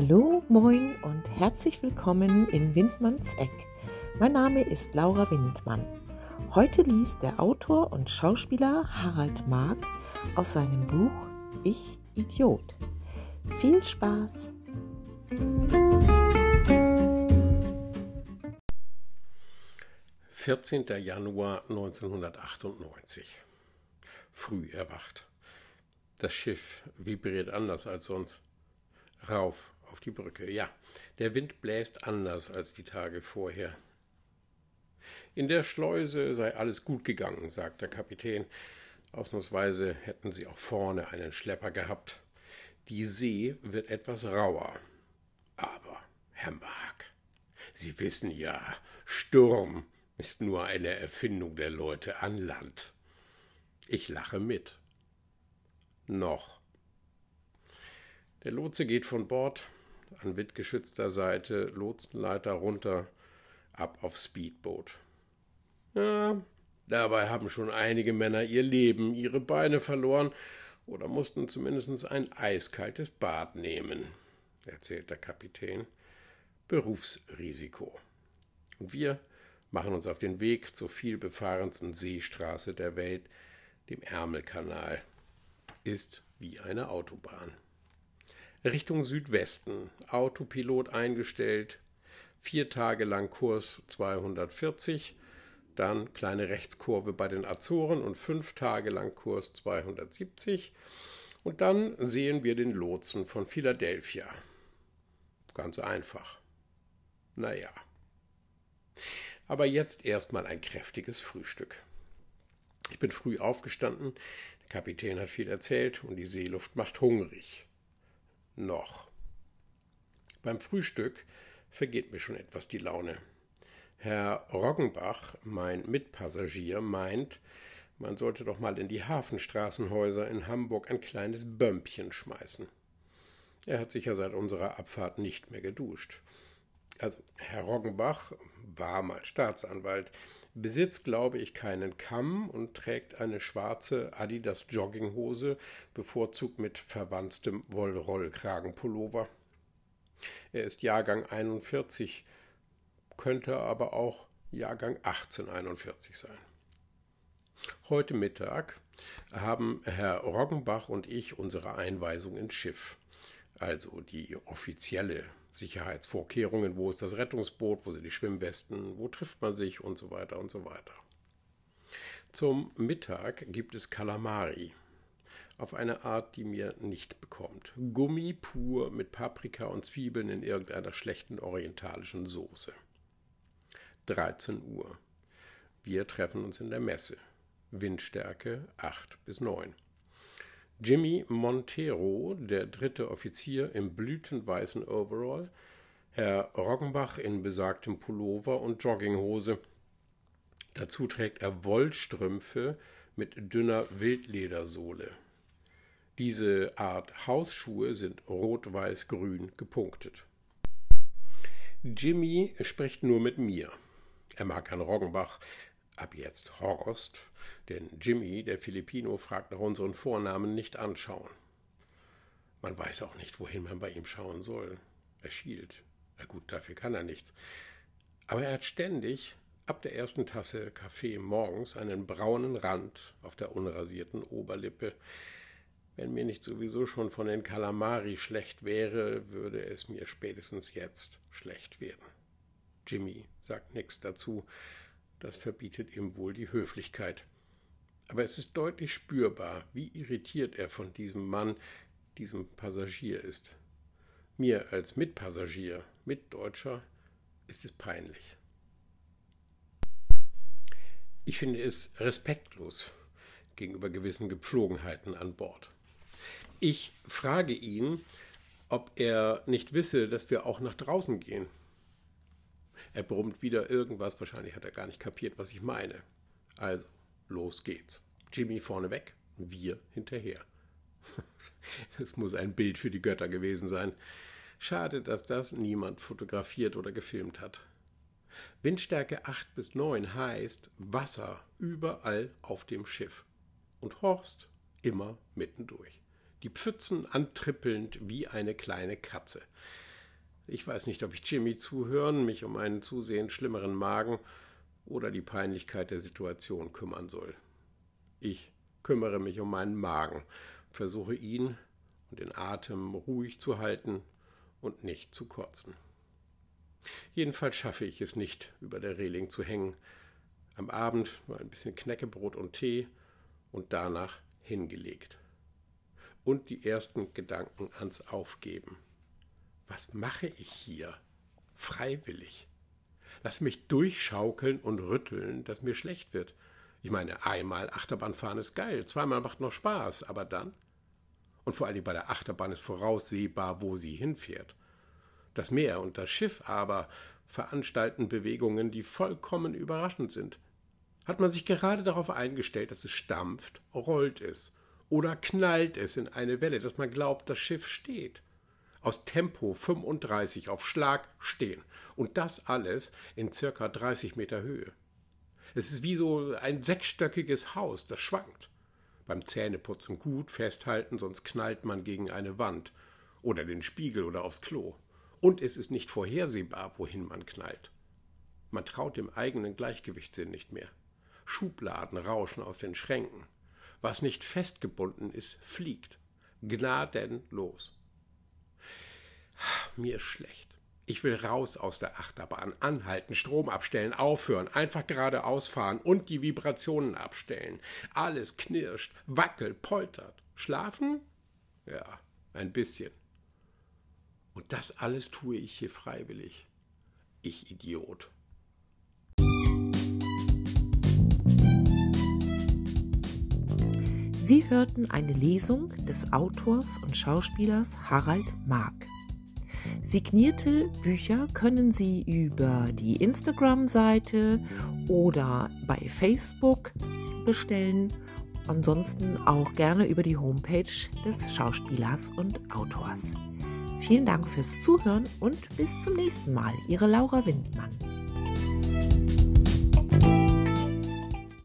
Hallo, moin und herzlich willkommen in Windmanns Eck. Mein Name ist Laura Windmann. Heute liest der Autor und Schauspieler Harald Mark aus seinem Buch Ich Idiot. Viel Spaß! Vierzehnter Januar 1998. Früh erwacht. Das Schiff vibriert anders als sonst. Rauf auf die Brücke. Ja, der Wind bläst anders als die Tage vorher. In der Schleuse sei alles gut gegangen, sagt der Kapitän. Ausnahmsweise hätten sie auch vorne einen Schlepper gehabt. Die See wird etwas rauer. Aber, Herr Mark, Sie wissen ja, Sturm ist nur eine Erfindung der Leute an Land. Ich lache mit. Noch. Der Lotse geht von Bord, an windgeschützter Seite, Lotsenleiter runter, ab aufs Speedboot. Ja, dabei haben schon einige Männer ihr Leben, ihre Beine verloren oder mussten zumindest ein eiskaltes Bad nehmen, erzählt der Kapitän. Berufsrisiko. Und wir machen uns auf den Weg zur vielbefahrensten Seestraße der Welt, dem Ärmelkanal. Ist wie eine Autobahn. Richtung Südwesten, Autopilot eingestellt, vier Tage lang Kurs 240, dann kleine Rechtskurve bei den Azoren und fünf Tage lang Kurs 270 und dann sehen wir den Lotsen von Philadelphia. Ganz einfach. Naja. Aber jetzt erstmal ein kräftiges Frühstück. Ich bin früh aufgestanden, der Kapitän hat viel erzählt und die Seeluft macht hungrig noch. Beim Frühstück vergeht mir schon etwas die Laune. Herr Roggenbach, mein Mitpassagier, meint, man sollte doch mal in die Hafenstraßenhäuser in Hamburg ein kleines Bömpchen schmeißen. Er hat sicher seit unserer Abfahrt nicht mehr geduscht. Also, Herr Roggenbach war mal Staatsanwalt, besitzt, glaube ich, keinen Kamm und trägt eine schwarze Adidas Jogginghose, bevorzugt mit verwandstem Wollrollkragenpullover. Er ist Jahrgang 41, könnte aber auch Jahrgang 1841 sein. Heute Mittag haben Herr Roggenbach und ich unsere Einweisung ins Schiff, also die offizielle Sicherheitsvorkehrungen, wo ist das Rettungsboot, wo sind die Schwimmwesten, wo trifft man sich und so weiter und so weiter. Zum Mittag gibt es Kalamari. Auf eine Art, die mir nicht bekommt. Gummi pur mit Paprika und Zwiebeln in irgendeiner schlechten orientalischen Soße. 13 Uhr. Wir treffen uns in der Messe. Windstärke 8 bis 9. Jimmy Montero, der dritte Offizier im blütenweißen Overall, Herr Roggenbach in besagtem Pullover und Jogginghose. Dazu trägt er Wollstrümpfe mit dünner Wildledersohle. Diese Art Hausschuhe sind rot-weiß-grün gepunktet. Jimmy spricht nur mit mir. Er mag Herrn Roggenbach, ab jetzt Horst, denn Jimmy, der Filipino, fragt nach unseren Vornamen nicht anschauen. Man weiß auch nicht, wohin man bei ihm schauen soll. Er schielt. Na gut, dafür kann er nichts. Aber er hat ständig, ab der ersten Tasse Kaffee morgens, einen braunen Rand auf der unrasierten Oberlippe. Wenn mir nicht sowieso schon von den Kalamari schlecht wäre, würde es mir spätestens jetzt schlecht werden. Jimmy sagt nichts dazu, das verbietet ihm wohl die Höflichkeit. Aber es ist deutlich spürbar, wie irritiert er von diesem Mann, diesem Passagier ist. Mir als Mitpassagier, Mitdeutscher, ist es peinlich. Ich finde es respektlos gegenüber gewissen Gepflogenheiten an Bord. Ich frage ihn, ob er nicht wisse, dass wir auch nach draußen gehen. Er brummt wieder irgendwas, wahrscheinlich hat er gar nicht kapiert, was ich meine. Also, los geht's. Jimmy vorneweg, wir hinterher. Das muss ein Bild für die Götter gewesen sein. Schade, dass das niemand fotografiert oder gefilmt hat. Windstärke 8 bis 9 heißt Wasser überall auf dem Schiff. Und Horst immer mittendurch. Die Pfützen antrippelnd wie eine kleine Katze. Ich weiß nicht, ob ich Jimmy zuhören, mich um einen zusehends schlimmeren Magen oder die Peinlichkeit der Situation kümmern soll. Ich kümmere mich um meinen Magen, versuche ihn und den Atem ruhig zu halten und nicht zu kotzen. Jedenfalls schaffe ich es nicht, über der Reling zu hängen. Am Abend nur ein bisschen Knäckebrot und Tee und danach hingelegt. Und die ersten Gedanken ans Aufgeben. Was mache ich hier? Freiwillig. Lass mich durchschaukeln und rütteln, dass mir schlecht wird. Ich meine, einmal Achterbahnfahren ist geil, zweimal macht noch Spaß, aber dann? Und vor allem bei der Achterbahn ist voraussehbar, wo sie hinfährt. Das Meer und das Schiff aber veranstalten Bewegungen, die vollkommen überraschend sind. Hat man sich gerade darauf eingestellt, dass es stampft, rollt es oder knallt es in eine Welle, dass man glaubt, das Schiff steht. Aus Tempo 35 auf Schlag stehen. Und das alles in circa 30 Meter Höhe. Es ist wie so ein sechsstöckiges Haus, das schwankt. Beim Zähneputzen gut festhalten, sonst knallt man gegen eine Wand oder den Spiegel oder aufs Klo. Und es ist nicht vorhersehbar, wohin man knallt. Man traut dem eigenen Gleichgewichtssinn nicht mehr. Schubladen rauschen aus den Schränken. Was nicht festgebunden ist, fliegt. Gnadenlos. Mir ist schlecht. Ich will raus aus der Achterbahn, anhalten, Strom abstellen, aufhören, einfach geradeaus fahren und die Vibrationen abstellen. Alles knirscht, wackelt, poltert. Schlafen? Ja, ein bisschen. Und das alles tue ich hier freiwillig. Ich Idiot. Sie hörten eine Lesung des Autors und Schauspielers Harald Mark. Signierte Bücher können Sie über die Instagram-Seite oder bei Facebook bestellen. Ansonsten auch gerne über die Homepage des Schauspielers und Autors. Vielen Dank fürs Zuhören und bis zum nächsten Mal. Ihre Laura Windmann.